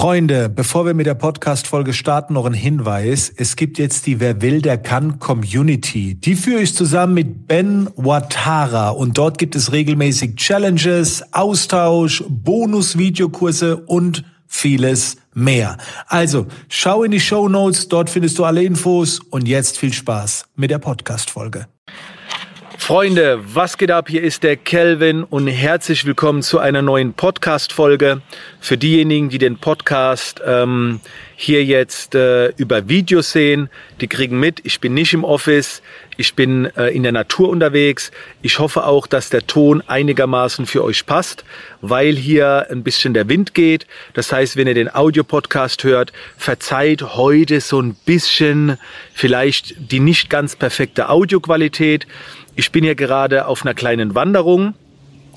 Freunde, bevor wir mit der Podcast-Folge starten, noch ein Hinweis. Es gibt jetzt die Wer will, der kann Community. Die führe ich zusammen mit Ben Watara und dort gibt es regelmäßig Challenges, Austausch, Bonus-Videokurse und vieles mehr. Also, schau in die Show Notes, dort findest du alle Infos und jetzt viel Spaß mit der Podcast-Folge. Freunde, was geht ab? Hier ist der Kelvin und herzlich willkommen zu einer neuen Podcast-Folge. Für diejenigen, die den Podcast ähm, hier jetzt äh, über Videos sehen, die kriegen mit, ich bin nicht im Office, ich bin äh, in der Natur unterwegs. Ich hoffe auch, dass der Ton einigermaßen für euch passt, weil hier ein bisschen der Wind geht. Das heißt, wenn ihr den Audiopodcast hört, verzeiht heute so ein bisschen vielleicht die nicht ganz perfekte Audioqualität. Ich bin hier gerade auf einer kleinen Wanderung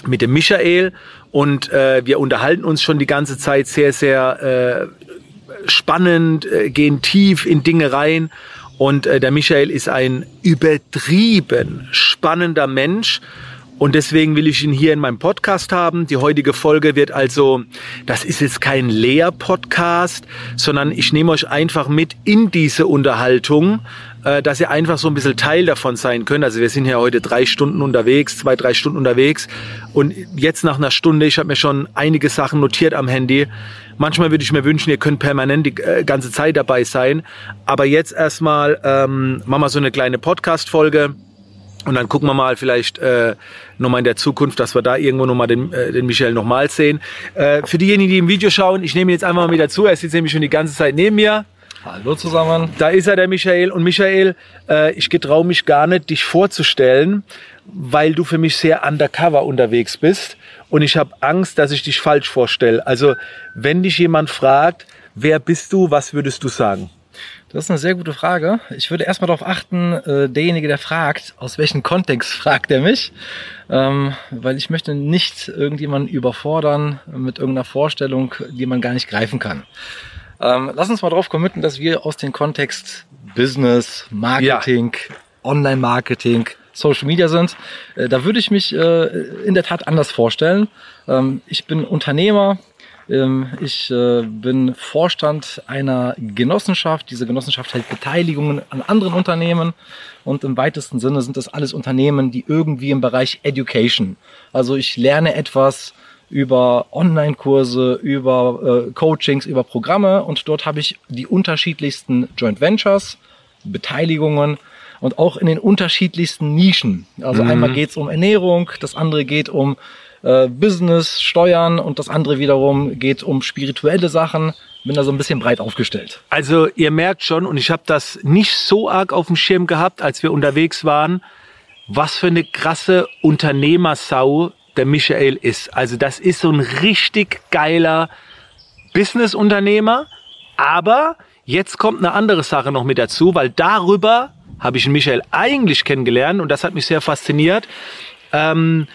mit dem Michael und äh, wir unterhalten uns schon die ganze Zeit sehr, sehr äh, spannend, äh, gehen tief in Dinge rein. Und äh, der Michael ist ein übertrieben spannender Mensch. Und deswegen will ich ihn hier in meinem Podcast haben. Die heutige Folge wird also, das ist jetzt kein Lehr-Podcast, sondern ich nehme euch einfach mit in diese Unterhaltung dass ihr einfach so ein bisschen Teil davon sein könnt. Also wir sind ja heute drei Stunden unterwegs, zwei, drei Stunden unterwegs und jetzt nach einer Stunde, ich habe mir schon einige Sachen notiert am Handy. Manchmal würde ich mir wünschen, ihr könnt permanent die äh, ganze Zeit dabei sein. Aber jetzt erstmal ähm, machen wir so eine kleine Podcast-Folge. Und dann gucken wir mal vielleicht äh, nochmal in der Zukunft, dass wir da irgendwo nochmal den, äh, den Michael nochmal sehen. Äh, für diejenigen, die im Video schauen, ich nehme ihn jetzt einfach mal wieder zu. Er sitzt nämlich schon die ganze Zeit neben mir. Hallo zusammen. Da ist er, der Michael. Und Michael, äh, ich getraue mich gar nicht, dich vorzustellen, weil du für mich sehr undercover unterwegs bist. Und ich habe Angst, dass ich dich falsch vorstelle. Also, wenn dich jemand fragt, wer bist du, was würdest du sagen? Das ist eine sehr gute Frage. Ich würde erstmal darauf achten, äh, derjenige, der fragt, aus welchem Kontext fragt er mich. Ähm, weil ich möchte nicht irgendjemanden überfordern mit irgendeiner Vorstellung, die man gar nicht greifen kann. Ähm, lass uns mal drauf committen, dass wir aus dem Kontext Business, Marketing, ja. Online-Marketing, Social Media sind. Äh, da würde ich mich äh, in der Tat anders vorstellen. Ähm, ich bin Unternehmer. Ähm, ich äh, bin Vorstand einer Genossenschaft. Diese Genossenschaft hält Beteiligungen an anderen Unternehmen. Und im weitesten Sinne sind das alles Unternehmen, die irgendwie im Bereich Education. Also ich lerne etwas über Online-Kurse, über äh, Coachings, über Programme und dort habe ich die unterschiedlichsten Joint Ventures, Beteiligungen und auch in den unterschiedlichsten Nischen. Also mhm. einmal geht es um Ernährung, das andere geht um äh, Business, Steuern und das andere wiederum geht um spirituelle Sachen. Bin da so ein bisschen breit aufgestellt. Also ihr merkt schon, und ich habe das nicht so arg auf dem Schirm gehabt, als wir unterwegs waren, was für eine krasse Unternehmersau der Michael ist. Also das ist so ein richtig geiler Businessunternehmer. Aber jetzt kommt eine andere Sache noch mit dazu, weil darüber habe ich Michael eigentlich kennengelernt und das hat mich sehr fasziniert. Ähm,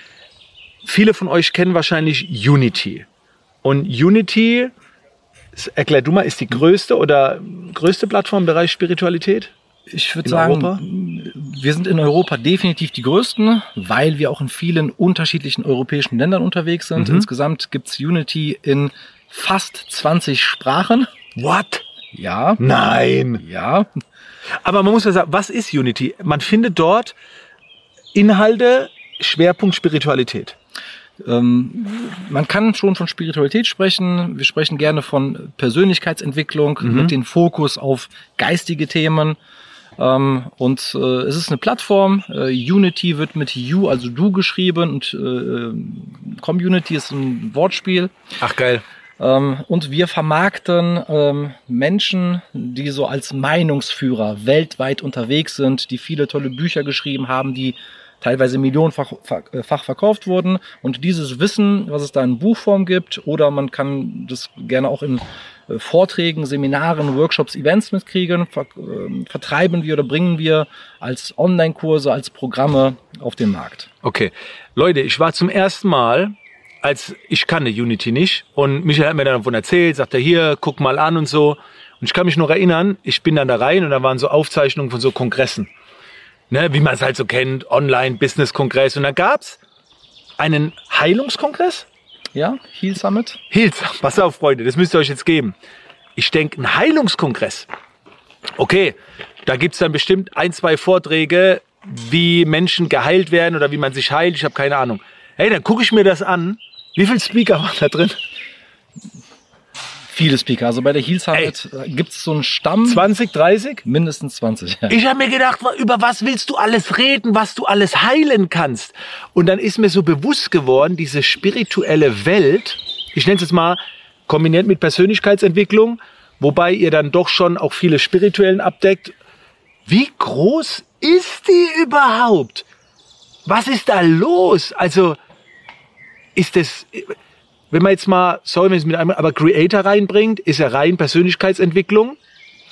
viele von euch kennen wahrscheinlich Unity. Und Unity, erklär du mal, ist die größte oder größte Plattform im Bereich Spiritualität? Ich würde sagen, Europa? wir sind in Europa definitiv die größten, weil wir auch in vielen unterschiedlichen europäischen Ländern unterwegs sind. Mhm. Insgesamt gibt's Unity in fast 20 Sprachen. What? Ja. Nein. Ja. Aber man muss ja sagen, was ist Unity? Man findet dort Inhalte, Schwerpunkt Spiritualität. Ähm, man kann schon von Spiritualität sprechen. Wir sprechen gerne von Persönlichkeitsentwicklung mhm. mit dem Fokus auf geistige Themen. Ähm, und äh, es ist eine Plattform. Äh, Unity wird mit U, also du geschrieben und äh, Community ist ein Wortspiel. Ach geil. Ähm, und wir vermarkten ähm, Menschen, die so als Meinungsführer weltweit unterwegs sind, die viele tolle Bücher geschrieben haben, die teilweise millionenfach äh, Fach verkauft wurden. Und dieses Wissen, was es da in Buchform gibt, oder man kann das gerne auch in äh, Vorträgen, Seminaren, Workshops, Events mitkriegen, ver äh, vertreiben wir oder bringen wir als Online-Kurse, als Programme auf den Markt. Okay. Leute, ich war zum ersten Mal, als ich kannte Unity nicht und Michael hat mir dann davon erzählt, sagt er hier, guck mal an und so. Und ich kann mich noch erinnern, ich bin dann da rein und da waren so Aufzeichnungen von so Kongressen. Ne, wie man es halt so kennt, Online-Business-Kongress. Und da gab's einen Heilungskongress Ja, Heal Summit. Hilf, pass auf, Freunde, das müsst ihr euch jetzt geben. Ich denke, ein Heilungskongress. Okay, da gibt's dann bestimmt ein, zwei Vorträge, wie Menschen geheilt werden oder wie man sich heilt. Ich habe keine Ahnung. Hey, dann gucke ich mir das an. Wie viele Speaker waren da drin? Viele Speaker. Also bei der Heal Summit äh, gibt es so einen Stamm. 20, 30? Mindestens 20. Ja. Ich habe mir gedacht, über was willst du alles reden, was du alles heilen kannst? Und dann ist mir so bewusst geworden, diese spirituelle Welt, ich nenne es jetzt mal kombiniert mit Persönlichkeitsentwicklung, wobei ihr dann doch schon auch viele spirituellen abdeckt. Wie groß ist die überhaupt? Was ist da los? Also ist das, wenn man jetzt mal, sorry, wenn es mit einem, aber Creator reinbringt, ist ja rein Persönlichkeitsentwicklung.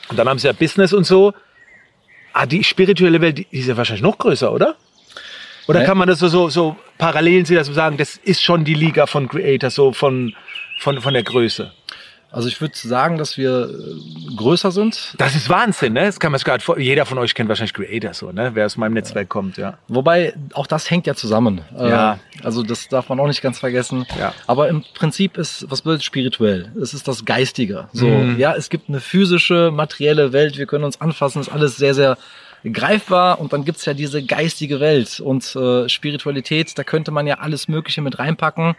Und dann haben sie ja Business und so. Ah, die spirituelle Welt, die ist ja wahrscheinlich noch größer, oder? Oder Ne? kann man das so, so, so parallel sehen, dass wir sagen, das ist schon die Liga von Creator, so von, von, von der Größe? Also ich würde sagen, dass wir äh, größer sind. Das ist Wahnsinn, ne? Das kann man sich gerade vor, jeder von euch kennt wahrscheinlich Creator so, ne? Wer aus meinem Netzwerk kommt, ja. Wobei, auch das hängt ja zusammen. Äh, Ja. Also das darf man auch nicht ganz vergessen. Ja. Aber im Prinzip ist, was bedeutet spirituell? Es ist das Geistige. So, Mhm. ja, es gibt eine physische, materielle Welt, wir können uns anfassen, ist alles sehr, sehr greifbar und dann gibt's ja diese geistige Welt und äh, Spiritualität, da könnte man ja alles Mögliche mit reinpacken.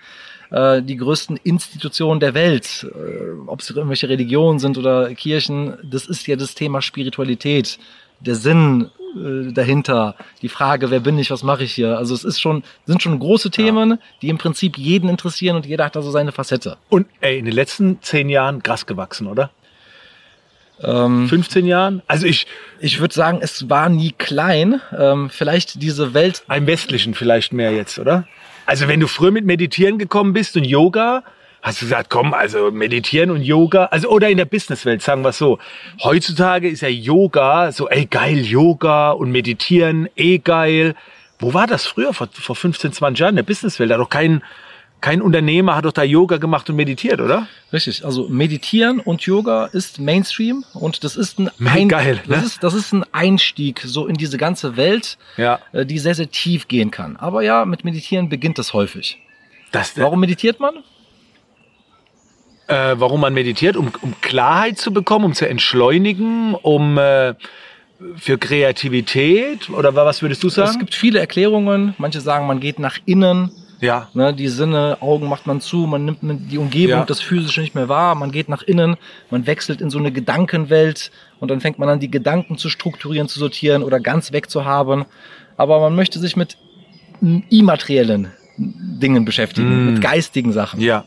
Äh, die größten Institutionen der Welt, äh, ob es irgendwelche Religionen sind oder Kirchen, das ist ja das Thema Spiritualität, der Sinn äh, dahinter, die Frage, wer bin ich, was mache ich hier? Also es ist schon, sind schon große Themen, die im Prinzip jeden interessieren und jeder hat da so seine Facette. Und ey, in den letzten zehn Jahren krass gewachsen, oder? Ähm, 15 Jahren? Also ich, ich würde sagen, es war nie klein. Ähm, vielleicht diese Welt Im Westlichen vielleicht mehr jetzt, oder? Also wenn du früher mit Meditieren gekommen bist und Yoga, hast du gesagt, komm, also Meditieren und Yoga, also oder in der Businesswelt, sagen wir so. Heutzutage ist ja Yoga so, ey geil, Yoga und Meditieren, eh geil. Wo war das früher, vor, vor 15, 20 Jahren in der Businesswelt? Da hat doch kein, kein Unternehmer hat doch da Yoga gemacht und meditiert, oder? Richtig, also Meditieren und Yoga ist Mainstream und das ist ein, ein geil, das, ne? ist, das ist ein Einstieg so in diese ganze Welt, Ja. äh, die sehr, sehr tief gehen kann. Aber ja, mit Meditieren beginnt es häufig. Das, Warum meditiert man? äh, warum man meditiert, um, um Klarheit zu bekommen, um zu entschleunigen, um äh, für Kreativität oder wa- was würdest du sagen? Es gibt viele Erklärungen. Manche sagen, man geht nach innen. Ja, Ne, die Sinne, Augen macht man zu, man nimmt die Umgebung, Ja. das Physische nicht mehr wahr, man geht nach innen, man wechselt in so eine Gedankenwelt und dann fängt man an, die Gedanken zu strukturieren, zu sortieren oder ganz wegzuhaben. Aber man möchte sich mit immateriellen Dingen beschäftigen, Mm. mit geistigen Sachen. ja.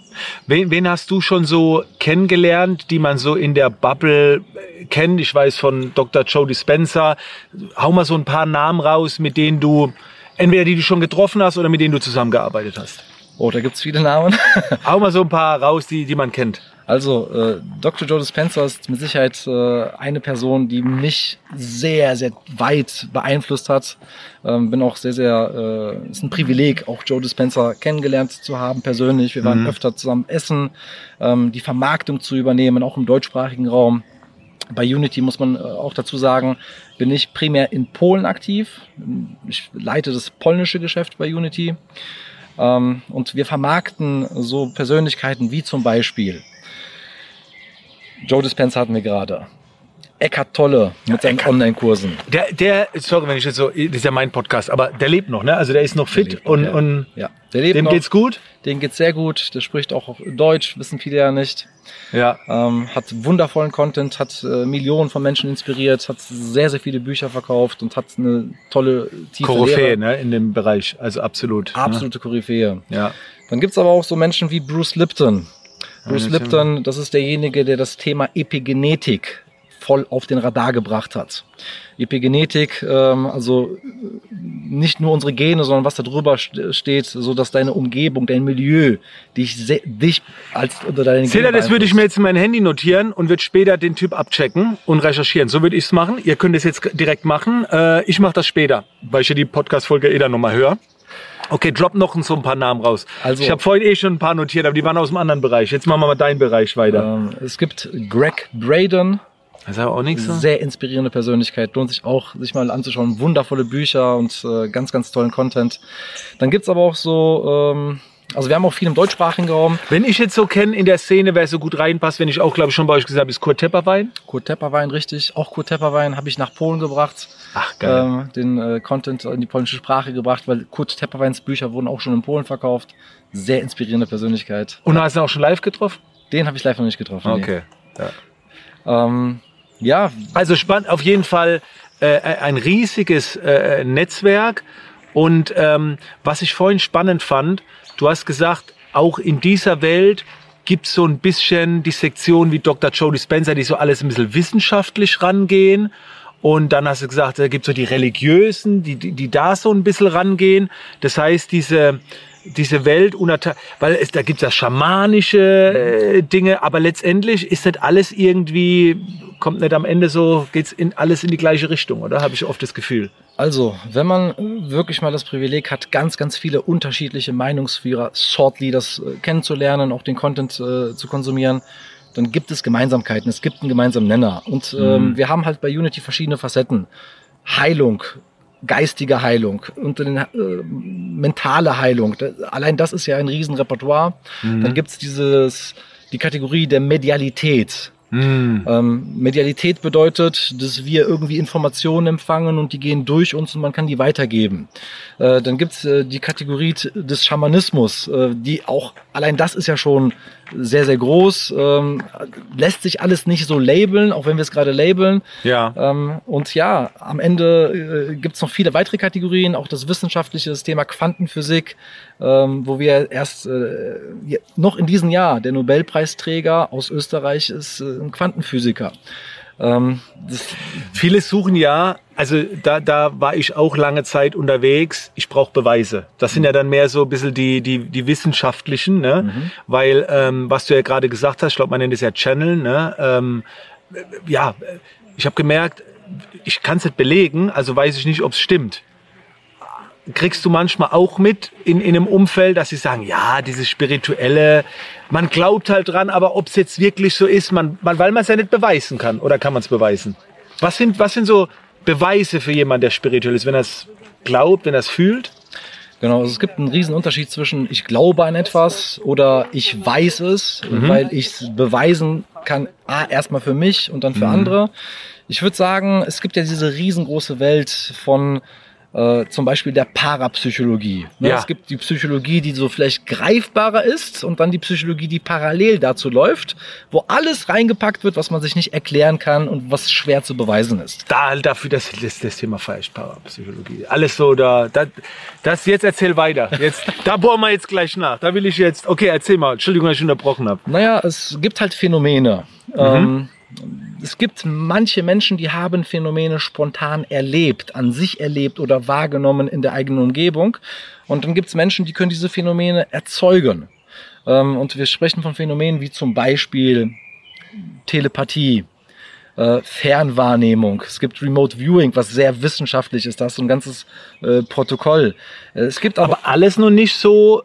Wen, wen hast du schon so kennengelernt, die man so in der Bubble äh, kennt? Ich weiß von Dr. Joe Dispenza. Hau mal so ein paar Namen raus, mit denen du entweder die du schon getroffen hast oder mit denen du zusammengearbeitet hast. Oh, da gibt's viele Namen. Hau mal so ein paar raus, die, die man kennt. Also, äh, Dr. Joe Dispenza ist mit Sicherheit äh, eine Person, die mich sehr, sehr weit beeinflusst hat. Ähm, bin auch sehr, sehr, äh, ist ein Privileg, auch Joe Dispenza kennengelernt zu haben persönlich. Wir waren öfter zusammen essen, ähm, die Vermarktung zu übernehmen, auch im deutschsprachigen Raum. Bei Unity muss man äh, auch dazu sagen, bin ich primär in Polen aktiv. Ich leite das polnische Geschäft bei Unity. Ähm, und wir vermarkten so Persönlichkeiten wie zum Beispiel Joe Dispenza hatten wir gerade. Eckhart Tolle mit seinen. Online-Kursen. Der, der, sorry, wenn ich jetzt so, das ist ja mein Podcast, aber der lebt noch, ne? Also der ist noch fit lebt und, ja. und Ja, der lebt dem noch. geht's gut. Dem geht's sehr gut. Der spricht auch Deutsch, wissen viele ja nicht. Ja. Ähm, hat wundervollen Content, hat äh, Millionen von Menschen inspiriert, hat sehr, sehr viele Bücher verkauft und hat eine tolle, tiefe Koryphäe, ne? In dem Bereich. Also absolut. Absolute Koryphäe. Ne? Ja. Dann gibt's aber auch so Menschen wie Bruce Lipton. Bruce Lipton, das ist derjenige, der das Thema Epigenetik voll auf den Radar gebracht hat. Epigenetik, ähm, also äh, nicht nur unsere Gene, sondern was da drüber st- steht, so dass deine Umgebung, dein Milieu dich, dich als unter deinen Seht ihr, Gene das würde ich mir jetzt in mein Handy notieren und würde später den Typ abchecken und recherchieren. So würde ich es machen. Ihr könnt es jetzt direkt machen. Äh, ich mache das später, weil ich ja die Podcast-Folge eh dann nochmal höre. Okay, drop noch so ein paar Namen raus. Also- ich habe vorhin eh schon ein paar notiert, aber die waren aus dem anderen Bereich. Jetzt machen wir mal deinen Bereich weiter. Ähm, es gibt Greg Braden, Das ist aber auch nichts. ne? sehr inspirierende Persönlichkeit, lohnt sich auch, sich mal anzuschauen. Wundervolle Bücher und äh, ganz, ganz tollen Content. Dann gibt's aber auch so ähm, Also wir haben auch viel im deutschsprachigen Raum. Wenn ich jetzt so kenne in der Szene, wer so gut reinpasst, wenn ich auch, glaube ich, schon bei euch gesagt habe, ist Kurt Tepperwein. Kurt Tepperwein, richtig. Auch Kurt Tepperwein habe ich nach Polen gebracht. Ach, geil. Ähm, den äh, Content in die polnische Sprache gebracht, weil Kurt Tepperweins Bücher wurden auch schon in Polen verkauft. Sehr inspirierende Persönlichkeit. Und hast du ihn auch schon live getroffen? Den habe ich live noch nicht getroffen. nee. Okay. Ja. Ähm, ja, Also spannend, auf jeden Fall äh, ein riesiges äh, Netzwerk. Und ähm, was ich vorhin spannend fand, du hast gesagt, auch in dieser Welt gibt es so ein bisschen die Sektion wie Dr. Joe Dispenza, die so alles ein bisschen wissenschaftlich rangehen. Und dann hast du gesagt, da gibt so die Religiösen, die, die, die da so ein bisschen rangehen. Das heißt, diese, diese Welt, weil es, da gibt es ja schamanische äh, Dinge, aber letztendlich ist nicht alles irgendwie, kommt nicht am Ende so, geht's in alles in die gleiche Richtung, oder? Habe ich oft das Gefühl. Also, wenn man wirklich mal das Privileg hat, ganz, ganz viele unterschiedliche Meinungsführer, Thought Leaders äh, kennenzulernen, auch den Content äh, zu konsumieren, dann gibt es Gemeinsamkeiten, es gibt einen gemeinsamen Nenner. Und ähm, wir haben halt bei Unity verschiedene Facetten. Heilung, geistige Heilung und dann, äh, mentale Heilung. Allein das ist ja ein Riesenrepertoire. Dann gibt's dieses, die Kategorie der Medialität. Ähm, Medialität bedeutet, dass wir irgendwie Informationen empfangen und die gehen durch uns und man kann die weitergeben. Äh, dann gibt's äh, die Kategorie des Schamanismus, äh, die auch, allein das ist ja schon sehr, sehr groß, ähm, lässt sich alles nicht so labeln, auch wenn wir es gerade labeln. Ja. Ähm, und ja, am Ende äh, gibt's noch viele weitere Kategorien, auch das wissenschaftliche, das Thema Quantenphysik, ähm, wo wir erst äh, noch in diesem Jahr, der Nobelpreisträger aus Österreich ist äh, ein Quantenphysiker. Ähm, Viele suchen ja, also da, da war ich auch lange Zeit unterwegs, ich brauche Beweise. Das sind ja dann mehr so ein bisschen die, die, die wissenschaftlichen, ne? Weil, ähm, was du ja gerade gesagt hast, ich glaube, man nennt es ja Channel, ne? Ähm, ja, ich habe gemerkt, ich kann es nicht belegen, also weiß ich nicht, ob es stimmt. Kriegst du manchmal auch mit in, in einem Umfeld, dass sie sagen, ja, dieses spirituelle, man glaubt halt dran, aber ob es jetzt wirklich so ist, man, man, weil man es ja nicht beweisen kann, oder kann man es beweisen? Was sind, was sind so Beweise für jemanden, der spirituell ist, wenn er es glaubt, wenn er es fühlt? Genau, also es gibt einen riesen Unterschied zwischen ich glaube an etwas oder ich weiß es, weil ich es beweisen kann, A, erstmal für mich und dann für andere. Ich würde sagen, es gibt ja diese riesengroße Welt von äh, zum Beispiel der Parapsychologie. Ne? Ja. Es gibt die Psychologie, die so vielleicht greifbarer ist und dann die Psychologie, die parallel dazu läuft, wo alles reingepackt wird, was man sich nicht erklären kann und was schwer zu beweisen ist. Da, dafür, das, das, das Thema ich Parapsychologie. Alles so da, da, das, jetzt erzähl weiter. Jetzt, da bohren wir jetzt gleich nach. Da will ich jetzt, okay, erzähl mal. Entschuldigung, dass ich unterbrochen habe. Naja, es gibt halt Phänomene. Ähm, es gibt manche Menschen, die haben Phänomene spontan erlebt, an sich erlebt oder wahrgenommen in der eigenen Umgebung. Und dann gibt es Menschen, die können diese Phänomene erzeugen. Ähm, und wir sprechen von Phänomenen wie zum Beispiel Telepathie, äh, Fernwahrnehmung. Es gibt Remote Viewing, was sehr wissenschaftlich ist. Da ist so ein ganzes äh, Protokoll. Äh, Es gibt aber Aber alles noch nicht so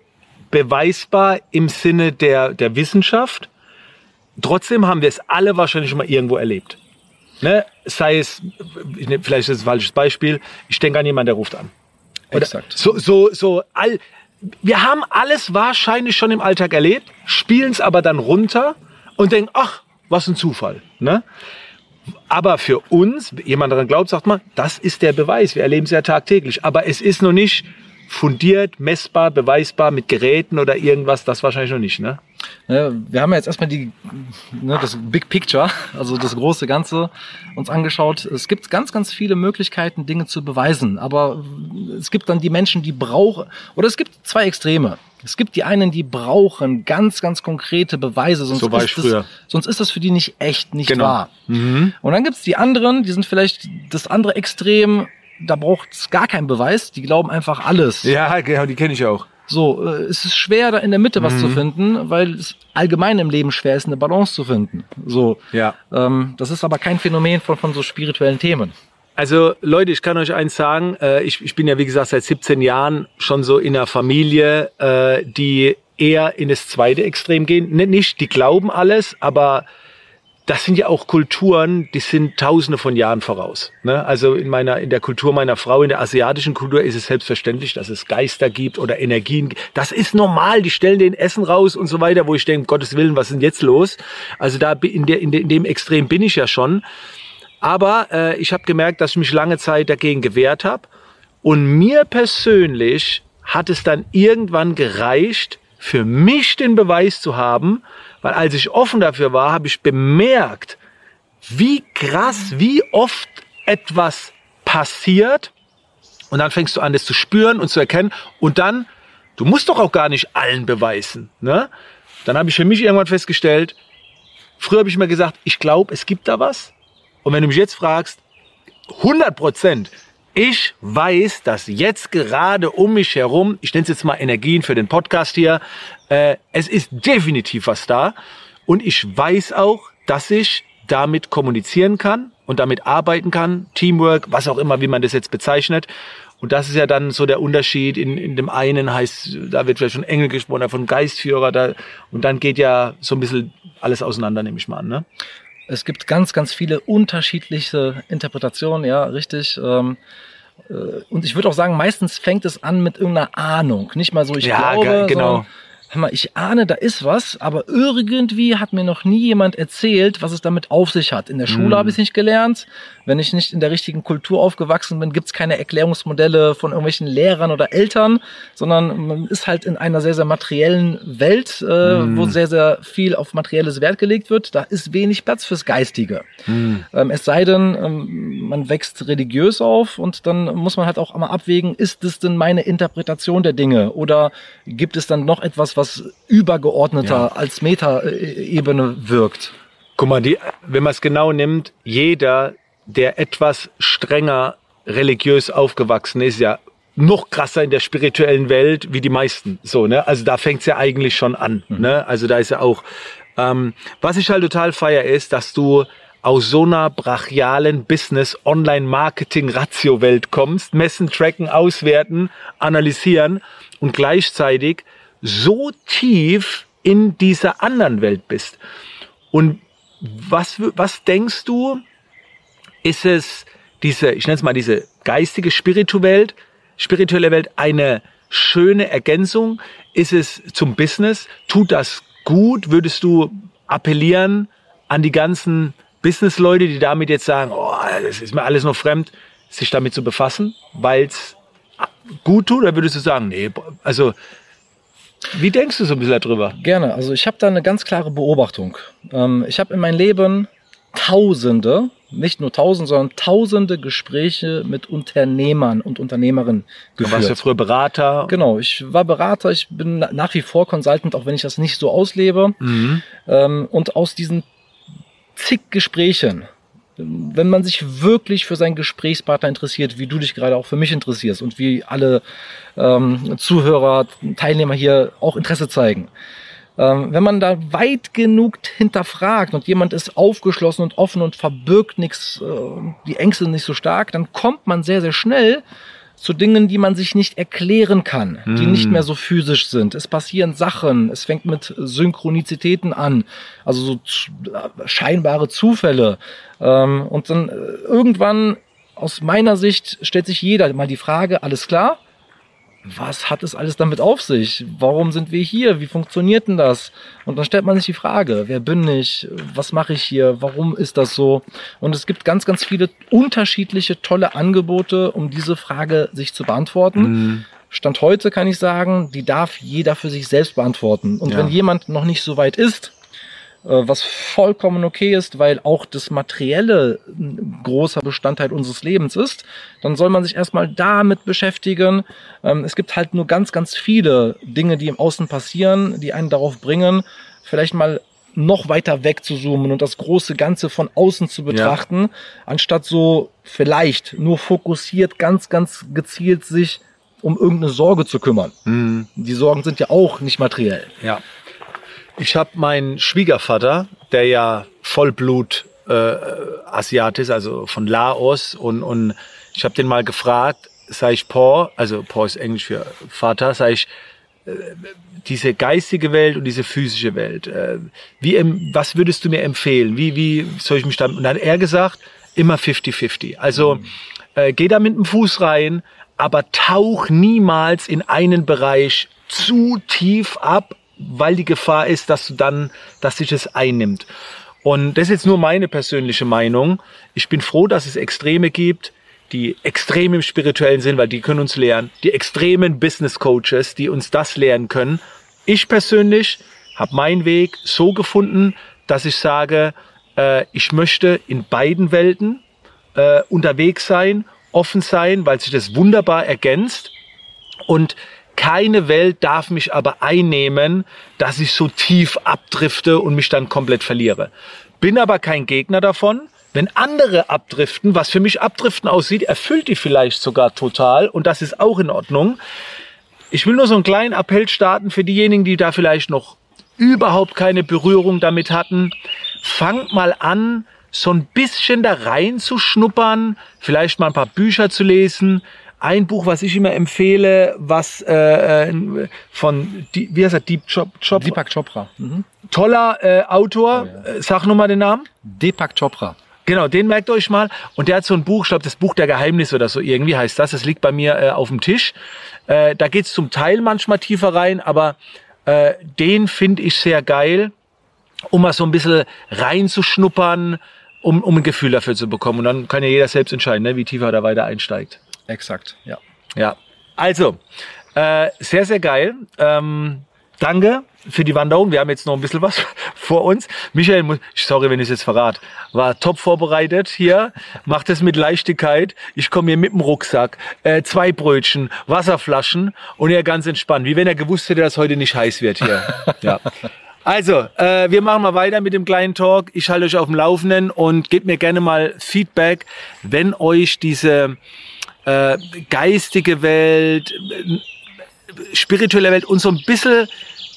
beweisbar im Sinne der, der Wissenschaft. Trotzdem haben wir es alle wahrscheinlich schon mal irgendwo erlebt. Ne? Sei es, ich nehm- vielleicht ist es ein falsches Beispiel, ich denke an jemanden, der ruft an. Oder Exakt. So, so, so, all, wir haben alles wahrscheinlich schon im Alltag erlebt, spielen es aber dann runter und denken, ach, was ein Zufall. Ne? Aber für uns, jemand daran glaubt, sagt man, das ist der Beweis. Wir erleben es ja tagtäglich. Aber es ist noch nicht fundiert, messbar, beweisbar mit Geräten oder irgendwas. Das wahrscheinlich noch nicht. Ne? Ja, wir haben ja jetzt erstmal die, ne, das Big Picture, also das große Ganze, uns angeschaut. Es gibt ganz, ganz viele Möglichkeiten, Dinge zu beweisen. Aber es gibt dann die Menschen, die brauchen, oder es gibt zwei Extreme. Es gibt die einen, die brauchen ganz, ganz konkrete Beweise, sonst, So ist, früher. das, sonst ist das für die nicht echt, nicht Genau. wahr. Und dann gibt's die anderen, die sind vielleicht das andere Extrem, da braucht's gar keinen Beweis, die glauben einfach alles. Ja, genau, die kenne ich auch. So, äh, es ist schwer, da in der Mitte was zu finden, weil es allgemein im Leben schwer ist, eine Balance zu finden. So, Ja. ähm, das ist aber kein Phänomen von, von so spirituellen Themen. Also Leute, ich kann euch eins sagen, äh, ich, ich bin ja wie gesagt seit 17 Jahren schon so in einer Familie, äh, die eher in das zweite Extrem gehen. Nicht, nicht, die glauben alles, aber das sind ja auch Kulturen, die sind tausende von Jahren voraus. Ne? Also in meiner, in der Kultur meiner Frau, in der asiatischen Kultur ist es selbstverständlich, dass es Geister gibt oder Energien. Das ist normal. Die stellen den Essen raus und so weiter, wo ich denke, Gottes Willen, was ist denn jetzt los? Also da in, der, in, der, in dem Extrem bin ich ja schon. Aber äh, ich habe gemerkt, dass ich mich lange Zeit dagegen gewehrt habe. Und mir persönlich hat es dann irgendwann gereicht, für mich den Beweis zu haben, weil als ich offen dafür war, habe ich bemerkt, wie krass, wie oft etwas passiert. Und dann fängst du an, das zu spüren und zu erkennen. Und dann, du musst doch auch gar nicht allen beweisen. Ne? Dann habe ich für mich irgendwann festgestellt, früher habe ich mir gesagt, ich glaube, es gibt da was. Und wenn du mich jetzt fragst, 100 Prozent, ich weiß, dass jetzt gerade um mich herum, ich nenne es jetzt mal Energien für den Podcast hier, äh, es ist definitiv was da. Und ich weiß auch, dass ich damit kommunizieren kann und damit arbeiten kann, Teamwork, was auch immer, wie man das jetzt bezeichnet. Und das ist ja dann so der Unterschied. In, in dem einen heißt, da wird vielleicht schon Engel gesprochen, von Geistführer, da, und dann geht ja so ein bisschen alles auseinander, nehme ich mal an. Ne? Es gibt ganz, ganz viele unterschiedliche Interpretationen, ja, richtig. Ähm, äh, und ich würde auch sagen, meistens fängt es an mit irgendeiner Ahnung. Nicht mal so, ich ja, glaube, genau hör mal, ich ahne, da ist was, aber irgendwie hat mir noch nie jemand erzählt, was es damit auf sich hat. In der Schule mm. habe ich es nicht gelernt. Wenn ich nicht in der richtigen Kultur aufgewachsen bin, gibt es keine Erklärungsmodelle von irgendwelchen Lehrern oder Eltern, sondern man ist halt in einer sehr, sehr materiellen Welt, äh, mm. wo sehr, sehr viel auf materielles Wert gelegt wird. Da ist wenig Platz fürs Geistige. Mm. Ähm, es sei denn, ähm, man wächst religiös auf und dann muss man halt auch einmal abwägen, ist das denn meine Interpretation der Dinge oder gibt es dann noch etwas, was was übergeordneter ja. als Metaebene wirkt. Guck mal, die, wenn man es genau nimmt, jeder, der etwas strenger religiös aufgewachsen ist, ja noch krasser in der spirituellen Welt wie die meisten. So, ne? Also da fängt's ja eigentlich schon an. Mhm. Ne? Also da ist ja auch. Ähm, was ich halt total feier ist, dass du aus so einer brachialen Business Online Marketing Ratio Welt kommst, messen, tracken, auswerten, analysieren und gleichzeitig so tief in dieser anderen Welt bist. Und was, was denkst du, ist es diese, ich nenne es mal diese geistige spirituelle spirituelle Welt eine schöne Ergänzung? Ist es zum Business? Tut das gut? Würdest du appellieren an die ganzen Businessleute, die damit jetzt sagen, oh, das ist mir alles noch fremd, sich damit zu befassen, weil es gut tut? Oder würdest du sagen, nee, also wie denkst du so ein bisschen darüber? Gerne. Also ich habe da eine ganz klare Beobachtung. Ähm, ich habe in meinem Leben Tausende, nicht nur Tausende, sondern Tausende Gespräche mit Unternehmern und Unternehmerinnen geführt. Du warst ja früher Berater. Genau, ich war Berater, ich bin nach wie vor Consultant, auch wenn ich das nicht so auslebe. Mhm. Ähm, und aus diesen zig Gesprächen wenn man sich wirklich für seinen Gesprächspartner interessiert, wie du dich gerade auch für mich interessierst und wie alle ähm, Zuhörer, Teilnehmer hier auch Interesse zeigen. Ähm, wenn man da weit genug hinterfragt und jemand ist aufgeschlossen und offen und verbirgt nichts, äh, die Ängste nicht so stark, dann kommt man sehr, sehr schnell zu Dingen, die man sich nicht erklären kann, mm. die nicht hm. mehr so physisch sind. Es passieren Sachen, es fängt mit Synchronizitäten an, also so scheinbare Zufälle. Ähm, und dann äh, irgendwann, aus meiner Sicht, stellt sich jeder mal die Frage, alles klar, was hat es alles damit auf sich? Warum sind wir hier? Wie funktioniert denn das? Und dann stellt man sich die Frage, wer bin ich? Was mache ich hier? Warum ist das so? Und es gibt ganz, ganz viele unterschiedliche tolle Angebote, um diese Frage sich zu beantworten. Mhm. Stand heute kann ich sagen, die darf jeder für sich selbst beantworten. Und ja. wenn jemand noch nicht so weit ist, was vollkommen okay ist, weil auch das Materielle ein großer Bestandteil unseres Lebens ist, dann soll man sich erstmal damit beschäftigen. Ähm, es gibt halt nur ganz, ganz viele Dinge, die im Außen passieren, die einen darauf bringen, vielleicht mal noch weiter weg zu zoomen und das große Ganze von außen zu betrachten, ja. anstatt so vielleicht nur fokussiert, ganz, ganz gezielt sich um irgendeine Sorge zu kümmern. Mhm. Die Sorgen sind ja auch nicht materiell. Ja. Ich habe meinen Schwiegervater, der ja Vollblut äh, Asiat ist, also von Laos, und, und ich habe den mal gefragt, sag ich Paul, also Paul ist Englisch für Vater, sag ich, diese geistige Welt und diese physische Welt. Äh, wie, was würdest du mir empfehlen? Wie, wie soll ich mich da? Und dann hat er gesagt, immer 50-50. Also mhm. äh, geh da mit dem Fuß rein, aber tauch niemals in einen Bereich zu tief ab, weil die Gefahr ist, dass du dann, dass sich es einnimmt. Und das ist jetzt nur meine persönliche Meinung. Ich bin froh, dass es Extreme gibt, die extrem im spirituellen sind, weil die können uns lernen. Die extremen Business Coaches, die uns das lernen können. Ich persönlich habe meinen Weg so gefunden, dass ich sage, äh, ich möchte in beiden Welten äh, unterwegs sein, offen sein, weil sich das wunderbar ergänzt. Und keine Welt darf mich aber einnehmen, dass ich so tief abdrifte und mich dann komplett verliere. Bin aber kein Gegner davon. Wenn andere abdriften, was für mich abdriften aussieht, erfüllt die vielleicht sogar total und das ist auch in Ordnung. Ich will nur so einen kleinen Appell starten für diejenigen, die da vielleicht noch überhaupt keine Berührung damit hatten. Fangt mal an, so ein bisschen da rein zu schnuppern, vielleicht mal ein paar Bücher zu lesen, ein Buch, was ich immer empfehle, was äh, äh von, wie heißt er, Deep Chop, Chopra? Deepak Chopra. Mhm. Toller äh, Autor. Oh, ja. Äh, sag nur mal den Namen. Deepak Chopra. Genau, den merkt euch mal. Und der hat so ein Buch, ich glaube, das Buch der Geheimnisse oder so irgendwie heißt das. Das liegt bei mir äh, auf dem Tisch. Äh, da geht's zum Teil manchmal tiefer rein, aber äh, den finde ich sehr geil, um mal so ein bisschen reinzuschnuppern, um, um ein Gefühl dafür zu bekommen. Und dann kann ja jeder selbst entscheiden, ne, wie tiefer er da weiter einsteigt. Exakt, ja. Ja, also, äh, sehr, sehr geil. Ähm, danke für die Wanderung. Wir haben jetzt noch ein bisschen was vor uns. Michael, sorry, wenn ich es jetzt verrate, war top vorbereitet hier, macht es mit Leichtigkeit. Ich komme hier mit dem Rucksack, äh, zwei Brötchen, Wasserflaschen und er ganz entspannt, wie wenn er gewusst hätte, dass heute nicht heiß wird hier. ja. Also, äh, wir machen mal weiter mit dem kleinen Talk. Ich halte euch auf dem Laufenden und gebt mir gerne mal Feedback, wenn euch diese äh, geistige Welt, äh, spirituelle Welt und so ein bisschen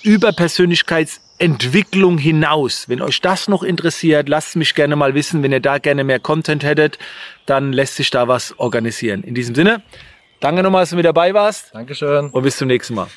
über Persönlichkeitsentwicklung hinaus. Wenn euch das noch interessiert, lasst mich gerne mal wissen. Wenn ihr da gerne mehr Content hättet, dann lässt sich da was organisieren. In diesem Sinne, danke nochmal, dass du mit dabei warst. Dankeschön. Und bis zum nächsten Mal.